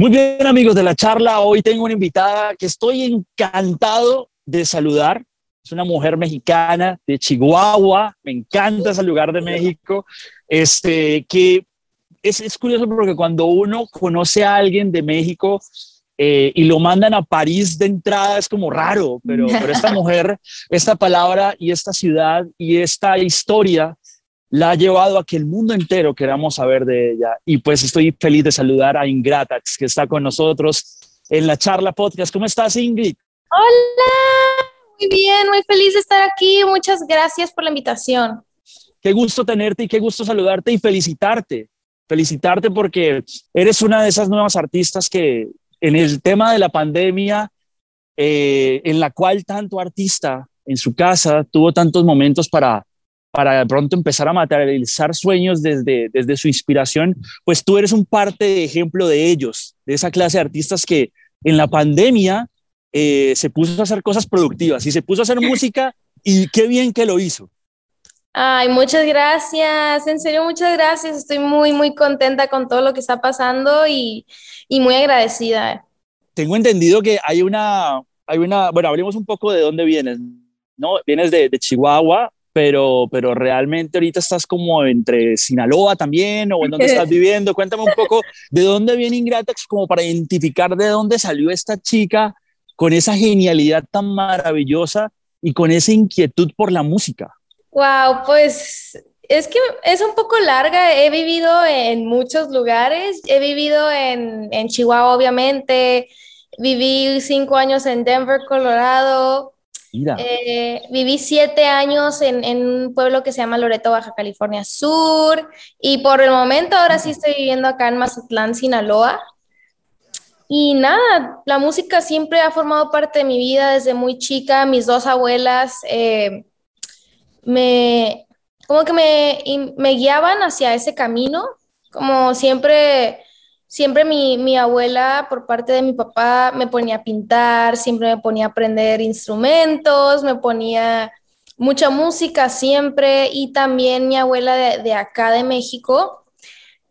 Muy bien, amigos de la charla. Hoy tengo una invitada que estoy encantado de saludar. Es una mujer mexicana de Chihuahua. Me encanta ese lugar de México. Este, que es, es curioso porque cuando uno conoce a alguien de México, eh, y lo mandan a París de entrada, es como raro, pero, pero esta mujer, esta palabra y esta ciudad y esta historia la ha llevado a que el mundo entero queramos saber de ella. Y pues estoy feliz de saludar a Ingratax, que está con nosotros en la charla podcast. ¿Cómo estás, Ingrid? Hola, muy bien, muy feliz de estar aquí. Muchas gracias por la invitación. Qué gusto tenerte y qué gusto saludarte y felicitarte. Felicitarte porque eres una de esas nuevas artistas que en el tema de la pandemia, eh, en la cual tanto artista en su casa tuvo tantos momentos para para de pronto empezar a materializar sueños desde, desde su inspiración, pues tú eres un parte de ejemplo de ellos, de esa clase de artistas que en la pandemia eh, se puso a hacer cosas productivas y se puso a hacer música y qué bien que lo hizo. Ay, muchas gracias, en serio, muchas gracias. Estoy muy, muy contenta con todo lo que está pasando y, y muy agradecida. Tengo entendido que hay una, hay una, bueno, hablemos un poco de dónde vienes, ¿no? Vienes de, de Chihuahua, pero, pero realmente ahorita estás como entre Sinaloa también o en dónde estás viviendo. Cuéntame un poco de dónde viene Ingratax como para identificar de dónde salió esta chica con esa genialidad tan maravillosa y con esa inquietud por la música. Wow, pues es que es un poco larga. He vivido en muchos lugares. He vivido en, en Chihuahua, obviamente. Viví cinco años en Denver, Colorado. Eh, viví siete años en, un pueblo que se llama Loreto, Baja California Sur, y por el momento ahora sí estoy viviendo acá en Mazatlán, Sinaloa. Y nada, la música siempre ha formado parte de mi vida desde muy chica. Mis dos abuelas eh, me, como que me, me guiaban hacia ese camino, como siempre siempre mi, mi, abuela, por parte de mi papá, me ponía a pintar, siempre me ponía a aprender instrumentos, me ponía mucha música siempre y también mi abuela de, de acá de México.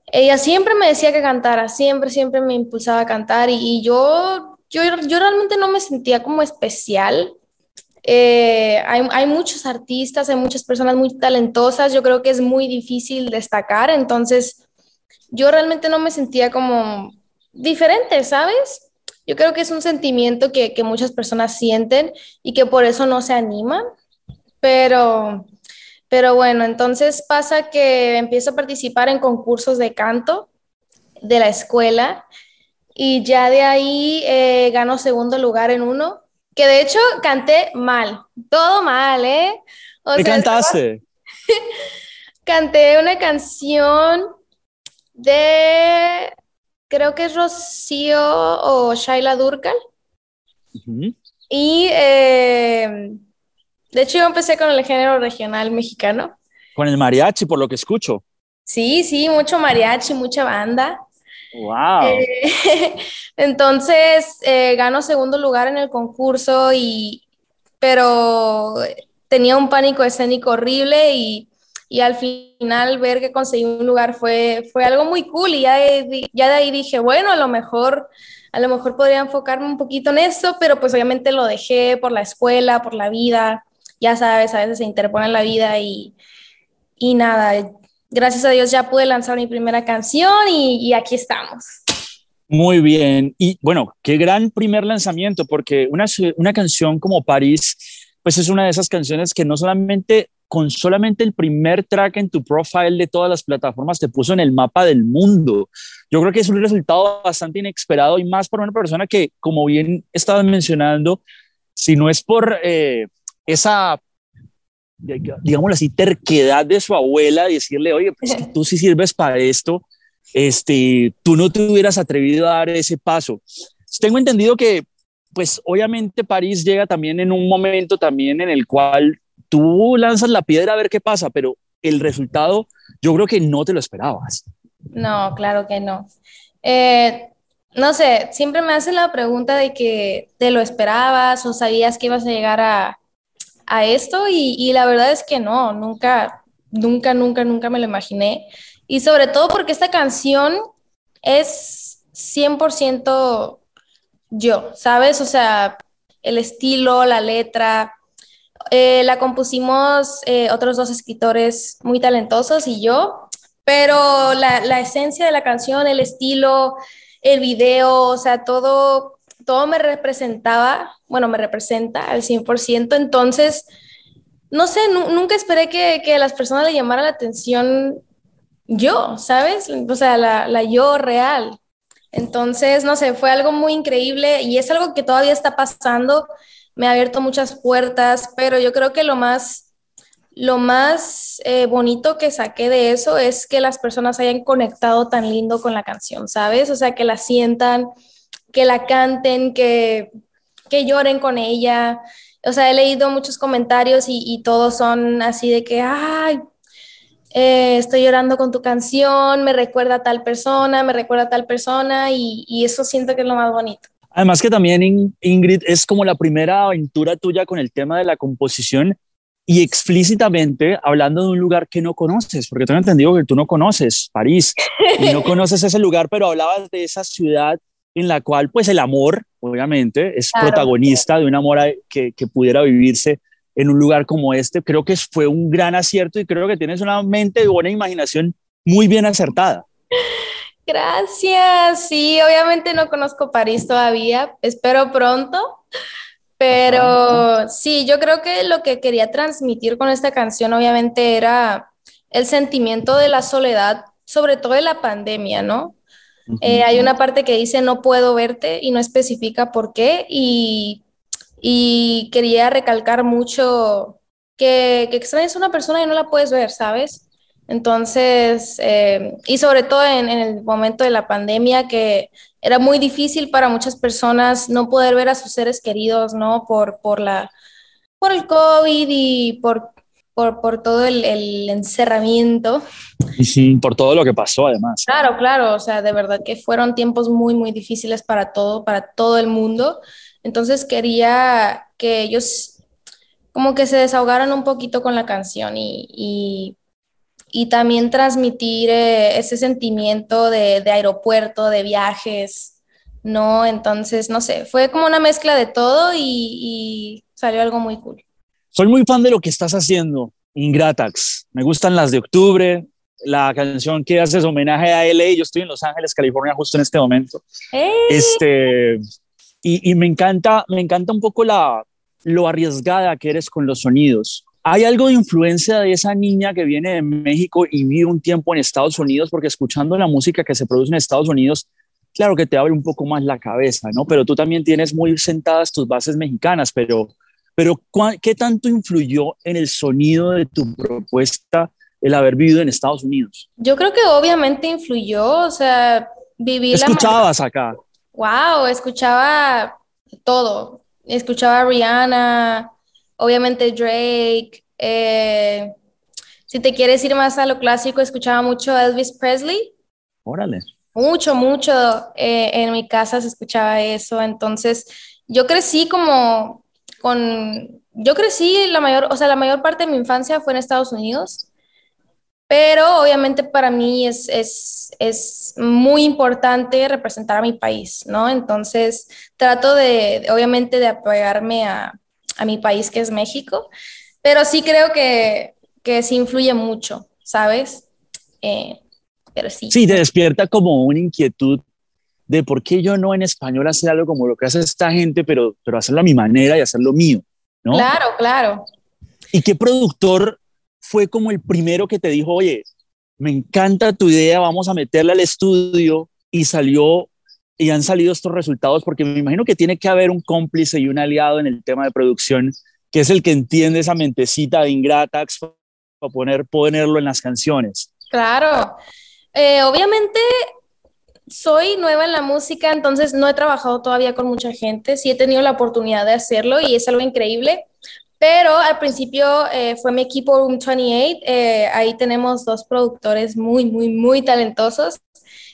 Ella siempre me decía que cantara, siempre, siempre me impulsaba a cantar y, yo, yo, yo, realmente no me sentía como especial. Eh, hay, hay, muchos artistas, hay muchas personas muy talentosas, yo creo que es muy difícil destacar, entonces yo realmente no me sentía como diferente, ¿sabes? Yo creo que es un sentimiento que, muchas personas sienten y que por eso no se animan, pero, pero bueno, entonces pasa que empiezo a participar en concursos de canto de la escuela y ya de ahí eh, gano segundo lugar en uno, que de hecho canté mal, todo mal, ¿eh? ¿Qué cantaste? canté una canción de, creo que es Rocío o Shaila Durkal. Y eh, de hecho yo empecé con el género regional mexicano. Con el mariachi, por lo que escucho. Sí, sí, mucho mariachi, mucha banda. Wow. Eh, entonces eh, gano segundo lugar en el concurso y pero tenía un pánico escénico horrible y y al final ver que conseguí un lugar fue, fue algo muy cool y ya de, ya de ahí dije, bueno, a lo mejor a lo mejor podría enfocarme un poquito en eso, pero pues obviamente lo dejé por la escuela, por la vida, ya sabes, a veces se interpone la vida y, y nada, gracias a Dios ya pude lanzar mi primera canción y, y aquí estamos. Muy bien, y bueno, qué gran primer lanzamiento, porque una, una canción como París, pues es una de esas canciones que no solamente con solamente el primer track en tu profile de todas las plataformas te puso en el mapa del mundo. Yo creo que es un resultado bastante inesperado y más para una persona que, como bien estabas mencionando, si no es por eh, esa, digámoslo así, terquedad de su abuela, decirle, oye, pues tú sí sirves para esto, este, tú no te hubieras atrevido a dar ese paso. Tengo entendido que, pues obviamente París llega también en un momento también en el cual tú lanzas la piedra a ver qué pasa, pero el resultado yo creo que no te lo esperabas. No, claro que no. Eh, no sé, siempre me hacen la pregunta de que te lo esperabas o sabías que ibas a llegar a, a esto y, y, la verdad es que no, nunca, nunca, nunca, nunca me lo imaginé. Y sobre todo porque esta canción es 100% yo, ¿sabes? O sea, el estilo, la letra. Eh, la compusimos eh, otros dos escritores muy talentosos y yo, pero la, la, esencia de la canción, el estilo, el video, o sea, todo, todo me representaba, bueno, me representa al 100%, entonces, no sé, nunca esperé que, que, a las personas le llamara la atención yo, ¿sabes? O sea, la, la yo real. Entonces, no sé, fue algo muy increíble y es algo que todavía está pasando. Me ha abierto muchas puertas, pero yo creo que lo más, lo más eh, bonito que saqué de eso es que las personas hayan conectado tan lindo con la canción, ¿sabes? O sea, que la sientan, que la canten, que, que lloren con ella. O sea, he leído muchos comentarios y, todos son así de que, ay, eh, estoy llorando con tu canción, me recuerda a tal persona, me recuerda a tal persona y, y, eso siento que es lo más bonito. Además que también Ingrid es como la primera aventura tuya con el tema de la composición y explícitamente hablando de un lugar que no conoces, porque tengo entendido que tú no conoces París y no conoces ese lugar, pero hablabas de esa ciudad en la cual pues el amor, obviamente, es claro. protagonista de un amor que, que pudiera vivirse en un lugar como este. Creo que fue un gran acierto y creo que tienes una mente y buena imaginación muy bien acertada. Gracias. Sí, obviamente no conozco París todavía. Espero pronto. Pero Ajá. sí, yo creo que lo que quería transmitir con esta canción obviamente era el sentimiento de la soledad, sobre todo de la pandemia, ¿no? Uh -huh. eh, hay una parte que dice no puedo verte y no especifica por qué y y quería recalcar mucho que, que extrañas a una persona y no la puedes ver, ¿sabes? Entonces, eh, y sobre todo en, en, el momento de la pandemia, que era muy difícil para muchas personas no poder ver a sus seres queridos, ¿no? Por, por, la, por el COVID y por, por, por todo el, el, encerramiento. Y sí, por todo lo que pasó además. Claro, claro, o sea, de verdad que fueron tiempos muy, muy difíciles para todo, para todo el mundo. Entonces quería que ellos como que se desahogaran un poquito con la canción y, y, y también transmitir eh, ese sentimiento de, de, aeropuerto, de viajes, ¿no? Entonces, no sé, fue como una mezcla de todo y, y salió algo muy cool. Soy muy fan de lo que estás haciendo, Ingratax. Me gustan las de octubre, la canción que haces homenaje a LA. Yo estoy en Los Ángeles, California, justo en este momento. ¡Hey! Este, y, y, me encanta, me encanta un poco la, lo arriesgada que eres con los sonidos. ¿Hay algo de influencia de esa niña que viene de México y vive un tiempo en Estados Unidos? Porque escuchando la música que se produce en Estados Unidos, claro que te abre un poco más la cabeza, ¿no? Pero tú también tienes muy sentadas tus bases mexicanas, pero, pero ¿qué tanto influyó en el sonido de tu propuesta el haber vivido en Estados Unidos? Yo creo que obviamente influyó, o sea, vivir... ¿Escuchabas la... acá? Wow, escuchaba todo. Escuchaba a Rihanna, obviamente Drake. Eh, si te quieres ir más a lo clásico, escuchaba mucho a Elvis Presley. Órale. Mucho, mucho. Eh, en mi casa se escuchaba eso. Entonces, yo crecí como con. Yo crecí la mayor, o sea, la mayor parte de mi infancia fue en Estados Unidos. Pero obviamente para mí es, es, es, muy importante representar a mi país, ¿no? Entonces trato de, obviamente, de apoyarme a, a mi país, que es México, pero sí creo que, que sí influye mucho, ¿sabes? Eh, pero sí. Sí, te despierta como una inquietud de por qué yo no en español hacer algo como lo que hace esta gente, pero, pero hacerlo a mi manera y hacerlo mío, ¿no? Claro, claro. ¿Y qué productor fue como el primero que te dijo, oye, me encanta tu idea, vamos a meterla al estudio y salió y han salido estos resultados porque me imagino que tiene que haber un cómplice y un aliado en el tema de producción que es el que entiende esa mentecita de Ingratax para poner, ponerlo en las canciones. Claro, eh, obviamente soy nueva en la música, entonces no he trabajado todavía con mucha gente, sí he tenido la oportunidad de hacerlo y es algo increíble, pero al principio eh, fue mi equipo Room 28. Eh, ahí tenemos dos productores muy, muy, muy talentosos,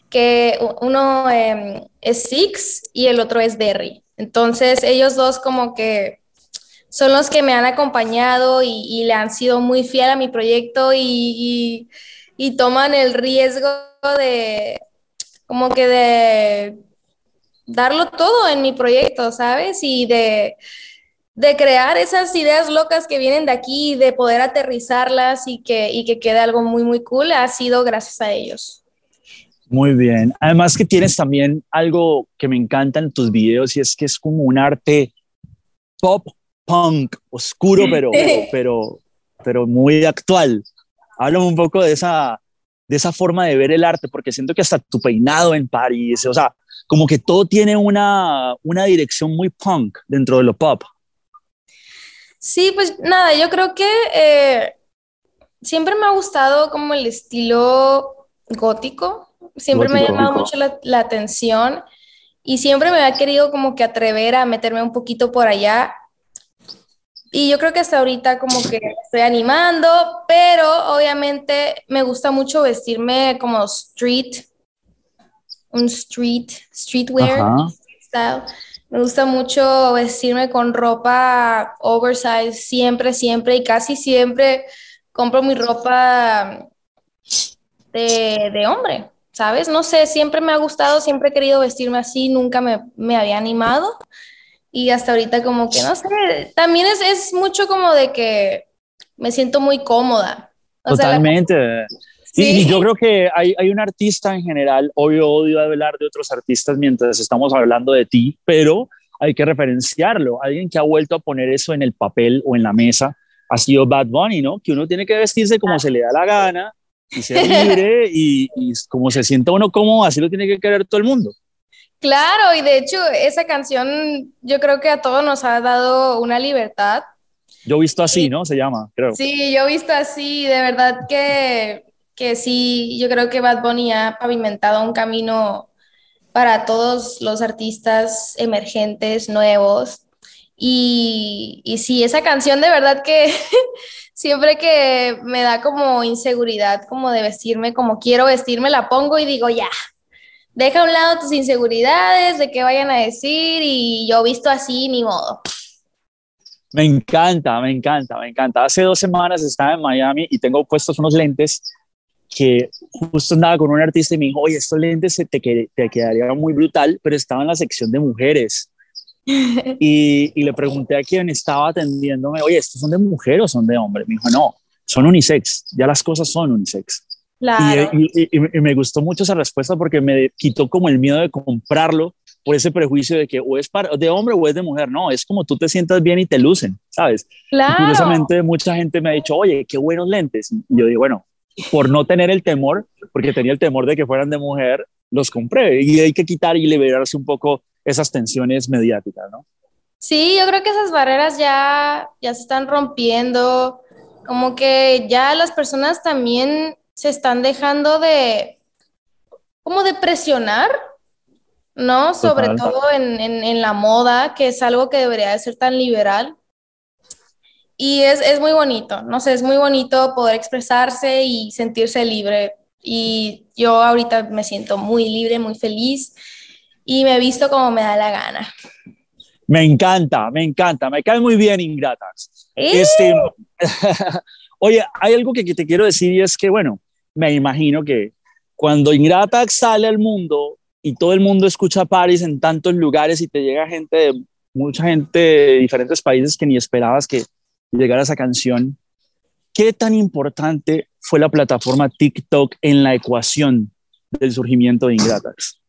que uno eh, es Six y el otro es Derry. Entonces ellos dos como que son los que me han acompañado y, le han sido muy fiel a mi proyecto y, y, y toman el riesgo de, como que de darlo todo en mi proyecto, ¿sabes? Y de, de crear esas ideas locas que vienen de aquí, de poder aterrizarlas y que, y que quede algo muy, muy cool, ha sido gracias a ellos. Muy bien. Además que tienes también algo que me encanta en tus videos y es que es como un arte pop punk, oscuro, pero, pero, pero muy actual. Háblame un poco de esa, de esa forma de ver el arte, porque siento que hasta tu peinado en París, o sea, como que todo tiene una, una dirección muy punk dentro de lo pop. Sí, pues nada, yo creo que eh, siempre me ha gustado como el estilo gótico, siempre me ha llamado mucho la, la, atención y siempre me ha querido como que atrever a meterme un poquito por allá. Y yo creo que hasta ahorita como que estoy animando, pero obviamente me gusta mucho vestirme como street, un street, streetwear style. Me gusta mucho vestirme con ropa oversize siempre, siempre y casi siempre compro mi ropa de, de hombre. ¿Sabes? No sé, siempre me ha gustado, siempre he querido vestirme así, nunca me, me había animado y hasta ahorita como que, no sé, también es, es mucho como de que me siento muy cómoda. Totalmente. Y, yo creo que hay, hay, un artista en general, obvio odio hablar de otros artistas mientras estamos hablando de ti, pero hay que referenciarlo. Alguien que ha vuelto a poner eso en el papel o en la mesa ha sido Bad Bunny, ¿no? Que uno tiene que vestirse como se le da la gana, y ser libre y, como se sienta uno cómodo, así lo tiene que querer todo el mundo. Claro, y de hecho esa canción yo creo que a todos nos ha dado una libertad. Yo he visto así, ¿no? Se llama, creo. Sí, yo he visto así, de verdad que, que sí, yo creo que Bad Bunny ha pavimentado un camino para todos los artistas emergentes, nuevos. Y, y sí, esa canción de verdad que siempre que me da como inseguridad, como de vestirme, como quiero vestirme, la pongo y digo, ya, deja a un lado tus inseguridades, de qué vayan a decir y yo visto así, ni modo. Me encanta, me encanta, me encanta. Hace dos semanas estaba en Miami y tengo puestos unos lentes que justo andaba con un artista y me dijo, oye, estos lentes te, te quedarían muy brutal, pero estaba en la sección de mujeres. Y, le pregunté a quien estaba atendiéndome, oye, ¿estos son de mujer o son de hombre? Me dijo, no, son unisex, ya las cosas son unisex. Claro. Y, me gustó mucho esa respuesta porque me quitó como el miedo de comprarlo por ese prejuicio de que o es para, de hombre o es de mujer. No, es como tú te sientas bien y te lucen, ¿sabes? Claro. curiosamente, mucha gente me ha dicho, oye, qué buenos lentes. Y yo digo, bueno, por no tener el temor, porque tenía el temor de que fueran de mujer, los compré. Y hay que quitar y liberarse un poco esas tensiones mediáticas, ¿no? Sí, yo creo que esas barreras ya, ya se están rompiendo, como que ya las personas también se están dejando de, como de presionar, ¿no? Sobre todo en, en, en, la moda, que es algo que debería de ser tan liberal. Y es, es muy bonito, no sé, es muy bonito poder expresarse y sentirse libre. Y yo ahorita me siento muy libre, muy feliz y me he visto como me da la gana. Me encanta, me encanta, me cae muy bien Ingratas. Este, oye, hay algo que, te quiero decir y es que, bueno, me imagino que cuando Ingratax sale al mundo y todo el mundo escucha Paris en tantos lugares y te llega gente de mucha gente de diferentes países que ni esperabas que llegara esa canción, ¿qué tan importante fue la plataforma TikTok en la ecuación del surgimiento de Ingratax?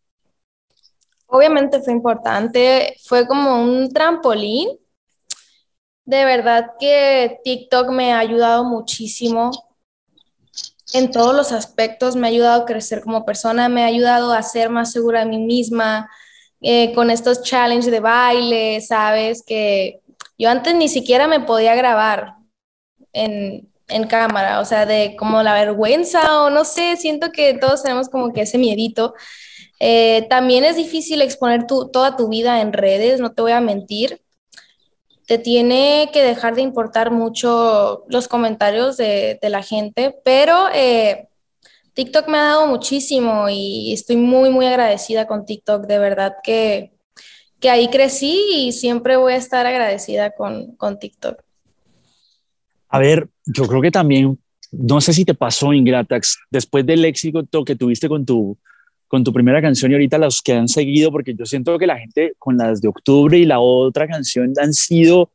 Obviamente fue importante, fue como un trampolín. De verdad que TikTok me ha ayudado muchísimo en todos los aspectos, me ha ayudado a crecer como persona, me ha ayudado a ser más segura de mí misma, eh, con estos challenges de baile, sabes, que yo antes ni siquiera me podía grabar en, en cámara, o sea, de como la vergüenza o no sé, siento que todos tenemos como que ese miedito eh, también es difícil exponer toda tu vida en redes, no te voy a mentir. Te tiene que dejar de importar mucho los comentarios de, la gente, pero eh, TikTok me ha dado muchísimo y estoy muy, muy agradecida con TikTok. De verdad que, ahí crecí y siempre voy a estar agradecida con, con TikTok. A ver, yo creo que también, no sé si te pasó, Ingratax, después del éxito que tuviste con tu con tu primera canción y ahorita los que han seguido, porque yo siento que la gente con las de octubre y la otra canción han sido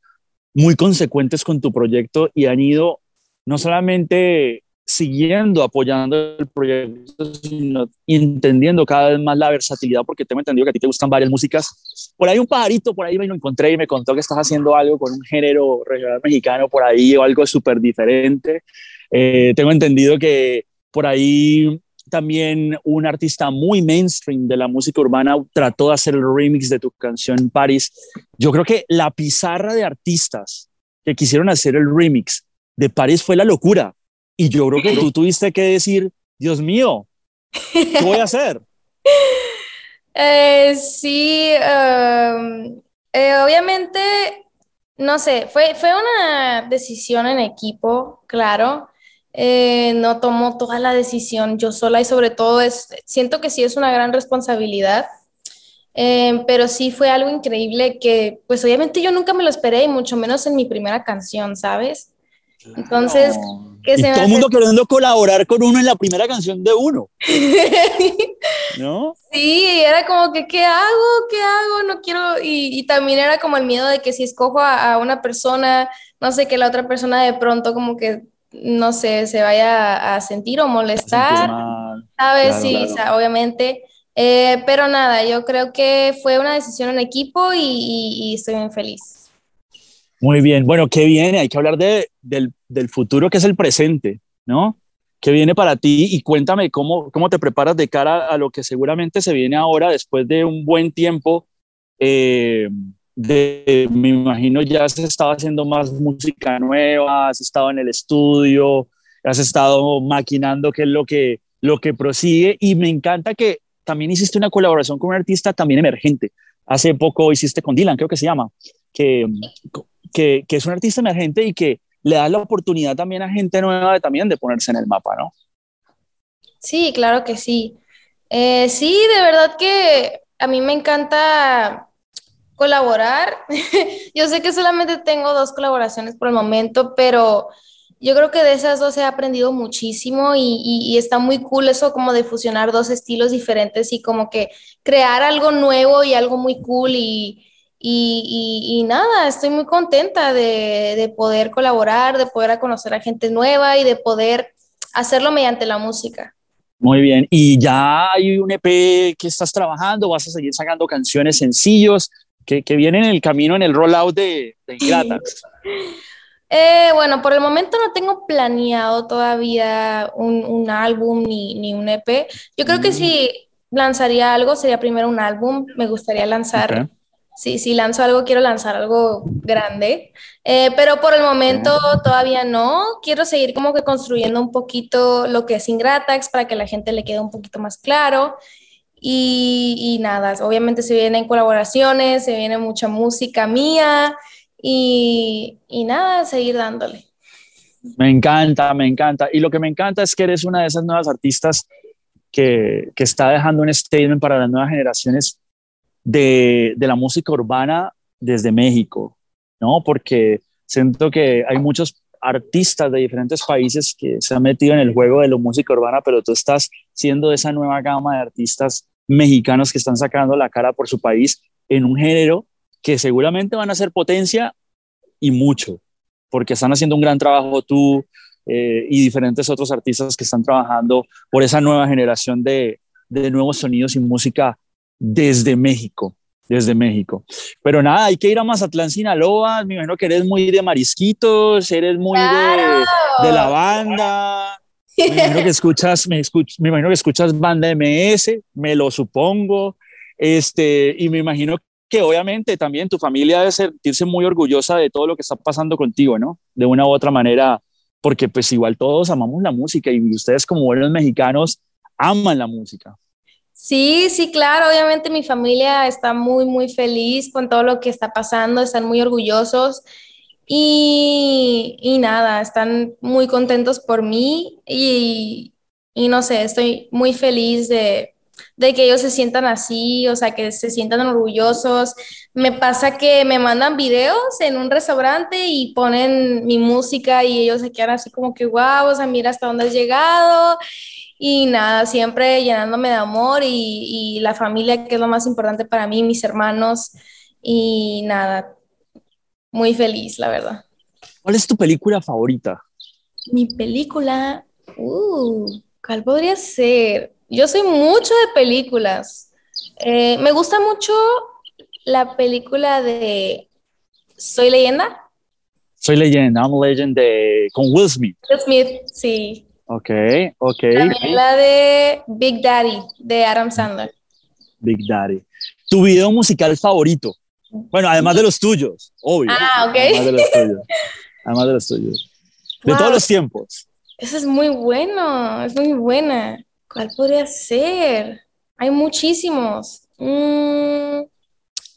muy consecuentes con tu proyecto y han ido no solamente siguiendo apoyando el proyecto, sino entendiendo cada vez más la versatilidad, porque tengo entendido que a ti te gustan varias músicas. Por ahí un pajarito, por ahí me lo encontré y me contó que estás haciendo algo con un género regional mexicano por ahí o algo súper diferente. Eh, tengo entendido que por ahí también un artista muy mainstream de la música urbana trató de hacer el remix de tu canción Paris. Yo creo que la pizarra de artistas que quisieron hacer el remix de Paris fue la locura. Y yo creo que tú tuviste que decir, Dios mío, ¿qué voy a hacer? Eh, sí, um, eh, obviamente, no sé, fue, fue una decisión en equipo, claro. Eh, no tomo toda la decisión yo sola y sobre todo es, siento que sí es una gran responsabilidad, pero sí fue algo increíble que pues obviamente yo nunca me lo esperé y mucho menos en mi primera canción, ¿sabes? Entonces, que y todo el mundo queriendo colaborar con uno en la primera canción de uno. ¿No? Sí, era como que, ¿qué hago? ¿Qué hago? No quiero. Y, también era como el miedo de que si escojo a, una persona, no sé, que la otra persona de pronto como que, no sé, se vaya a sentir o molestar. ¿Sabes? sí, obviamente. Eh, pero nada, yo creo que fue una decisión en equipo y estoy muy feliz. Muy bien, bueno, ¿qué viene? Hay que hablar de, del, del, futuro que es el presente, ¿no? ¿Qué viene para ti? Y cuéntame cómo, cómo te preparas de cara a lo que seguramente se viene ahora después de un buen tiempo. Eh, de, me imagino ya has estado haciendo más música nueva, has estado en el estudio, has estado maquinando qué es lo que, lo que prosigue y me encanta que también hiciste una colaboración con un artista también emergente. Hace poco hiciste con Dylan, creo que se llama, que que, es un artista emergente y que le da la oportunidad también a gente nueva de, también de ponerse en el mapa, ¿no? Sí, claro que sí. Eh, sí, de verdad que a mí me encanta colaborar. yo sé que solamente tengo dos colaboraciones por el momento, pero yo creo que de esas dos he aprendido muchísimo y, y, está muy cool eso como de fusionar dos estilos diferentes y como que crear algo nuevo y algo muy cool y, y, nada, estoy muy contenta de, poder colaborar, de poder conocer a gente nueva y de poder hacerlo mediante la música. Muy bien, y ya hay un EP que estás trabajando, vas a seguir sacando canciones sencillos que, que vienen en el camino en el rollout de, de Ingratas. Eh, bueno, por el momento no tengo planeado todavía un, álbum ni, un EP. Yo creo que mm. si lanzaría algo sería primero un álbum. Me gustaría lanzar Sí, si lanzo algo, quiero lanzar algo grande, eh, pero por el momento todavía no. Quiero seguir como que construyendo un poquito lo que es Ingratax para que la gente le quede un poquito más claro. Y, y nada, obviamente se vienen colaboraciones, se viene mucha música mía y, y nada, seguir dándole. Me encanta, me encanta. Y lo que me encanta es que eres una de esas nuevas artistas que, que está dejando un statement para las nuevas generaciones de, la música urbana desde México, ¿no? Porque siento que hay muchos artistas de diferentes países que se han metido en el juego de la música urbana, pero tú estás siendo esa nueva gama de artistas mexicanos que están sacando la cara por su país en un género que seguramente van a ser potencia y mucho, porque están haciendo un gran trabajo tú eh, y diferentes otros artistas que están trabajando por esa nueva generación de, de nuevos sonidos y música desde México, desde México. Pero nada, hay que ir a Mazatlán, Sinaloa, me imagino que eres muy de marisquitos, eres muy de, la banda. Me imagino que escuchas, me, me imagino que escuchas banda MS, me lo supongo. Este, y me imagino que obviamente también tu familia debe sentirse muy orgullosa de todo lo que está pasando contigo, ¿no? De una u otra manera, porque pues igual todos amamos la música y ustedes como buenos mexicanos aman la música. Sí, sí, claro, obviamente mi familia está muy, muy feliz con todo lo que está pasando, están muy orgullosos y, y nada, están muy contentos por mí y, y, no sé, estoy muy feliz de, de que ellos se sientan así, o sea, que se sientan orgullosos. Me pasa que me mandan videos en un restaurante y ponen mi música y ellos se quedan así como que, wow, o sea, mira hasta dónde has llegado. Y nada, siempre llenándome de amor y, y la familia, que es lo más importante para mí, mis hermanos. Y nada, muy feliz, la verdad. ¿Cuál es tu película favorita? Mi película, uh, ¿cuál podría ser? Yo soy mucho de películas. Eh, me gusta mucho la película de Soy leyenda. Soy leyenda, I'm legend de con Will Smith. Will Smith, sí. Ok, ok. También la de Big Daddy de Adam Sandler. Big Daddy. ¿Tu video musical favorito? Bueno, además de los tuyos, obvio. Ah, ok. Además de los tuyos. Además de los tuyos. De Wow. todos los tiempos. Eso es muy bueno, es muy buena. ¿Cuál podría ser? Hay muchísimos. Mm,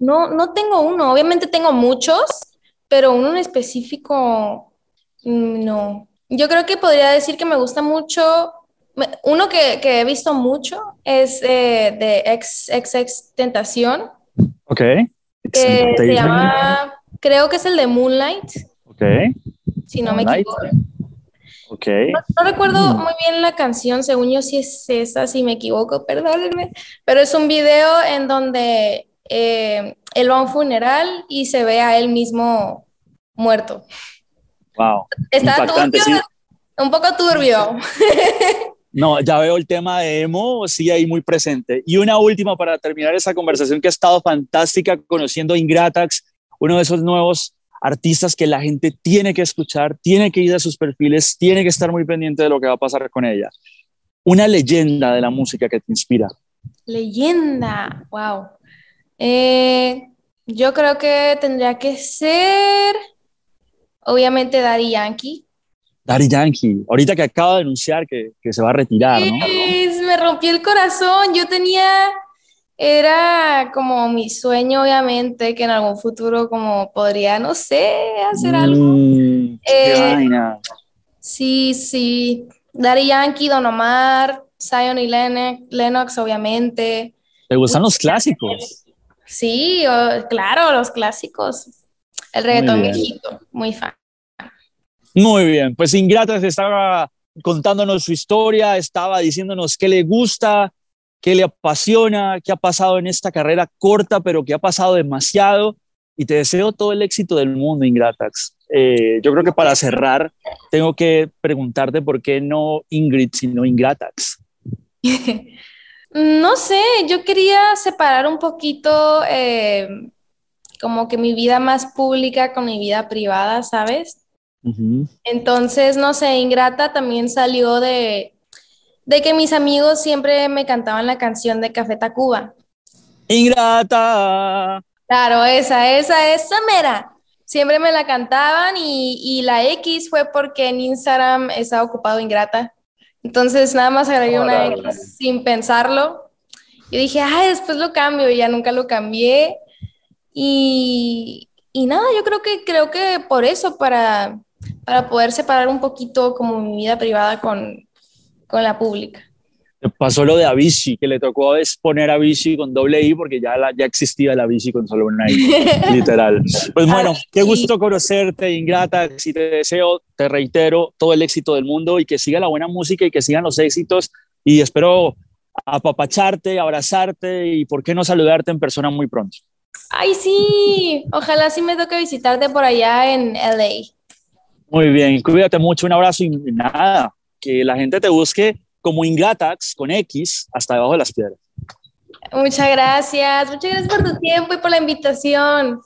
no, no tengo uno. Obviamente tengo muchos, pero uno en específico, mm, no. Yo creo que podría decir que me gusta mucho. Uno que, que he visto mucho es eh, de ex, ex, ex Tentación, Ok. Que se llama, creo que es el de Moonlight, Ok. si no me equivoco. Ok. No, no recuerdo Mm. muy bien la canción, según yo sí es esa, si me equivoco, perdónenme, pero es un video en donde eh, él va a un funeral y se ve a él mismo muerto. Wow. Está turbio, sí. un poco turbio. No, ya veo el tema de emo, sí, ahí muy presente. Y una última para terminar esa conversación que ha estado fantástica, conociendo a Ingratax, uno de esos nuevos artistas que la gente tiene que escuchar, tiene que ir a sus perfiles, tiene que estar muy pendiente de lo que va a pasar con ella. Una leyenda de la música que te inspira. Leyenda, wow. Eh, yo creo que tendría que ser, obviamente, Daddy Yankee. Daddy Yankee, ahorita que acaba de anunciar que, que se va a retirar, ¿no? Es- me rompió el corazón. Yo tenía, era como mi sueño, obviamente, que en algún futuro como podría, no sé, hacer algo. Mm, qué Eh, vaina. Sí, sí. Daddy Yankee, Don Omar, Zion y Lennox, Lennox, obviamente. ¿Te gustan los clásicos? Sí, claro, los clásicos. El reggaetón viejito, muy fan. Muy bien, pues Ingrata estaba contándonos su historia, estaba diciéndonos qué le gusta, qué le apasiona, qué ha pasado en esta carrera corta, pero que ha pasado demasiado. Y te deseo todo el éxito del mundo, Ingratax. Eh, yo creo que para cerrar, tengo que preguntarte por qué no Ingrid, sino Ingratax. No sé, yo quería separar un poquito eh, como que mi vida más pública con mi vida privada, ¿sabes? Entonces, no sé, Ingrata también salió de, de que mis amigos siempre me cantaban la canción de Café Tacuba. Ingrata. Claro, esa, esa, esa mera. Siempre me la cantaban y, y la X fue porque en Instagram estaba ocupado Ingrata. Entonces nada más agregué una. X sin pensarlo. Y dije, ay, después lo cambio y ya nunca lo cambié. Y, y nada, yo creo que, creo que por eso, para, para poder separar un poquito como mi vida privada con, con la pública. Pasó lo de Avicii, que le tocó poner Avicii con doble I porque ya, la, ya existía la Avicii con solo una I, literal. Pues bueno, qué gusto conocerte, Ingrata. Si te deseo, te reitero, todo el éxito del mundo y que siga la buena música y que sigan los éxitos. Y espero apapacharte, abrazarte y, ¿por qué no saludarte en persona muy pronto? Ay, sí, ojalá sí me toque visitarte por allá en LA. Muy bien, cuídate mucho, un abrazo y nada, que la gente te busque como Ingratax con X hasta debajo de las piedras. Muchas gracias, muchas gracias por tu tiempo y por la invitación.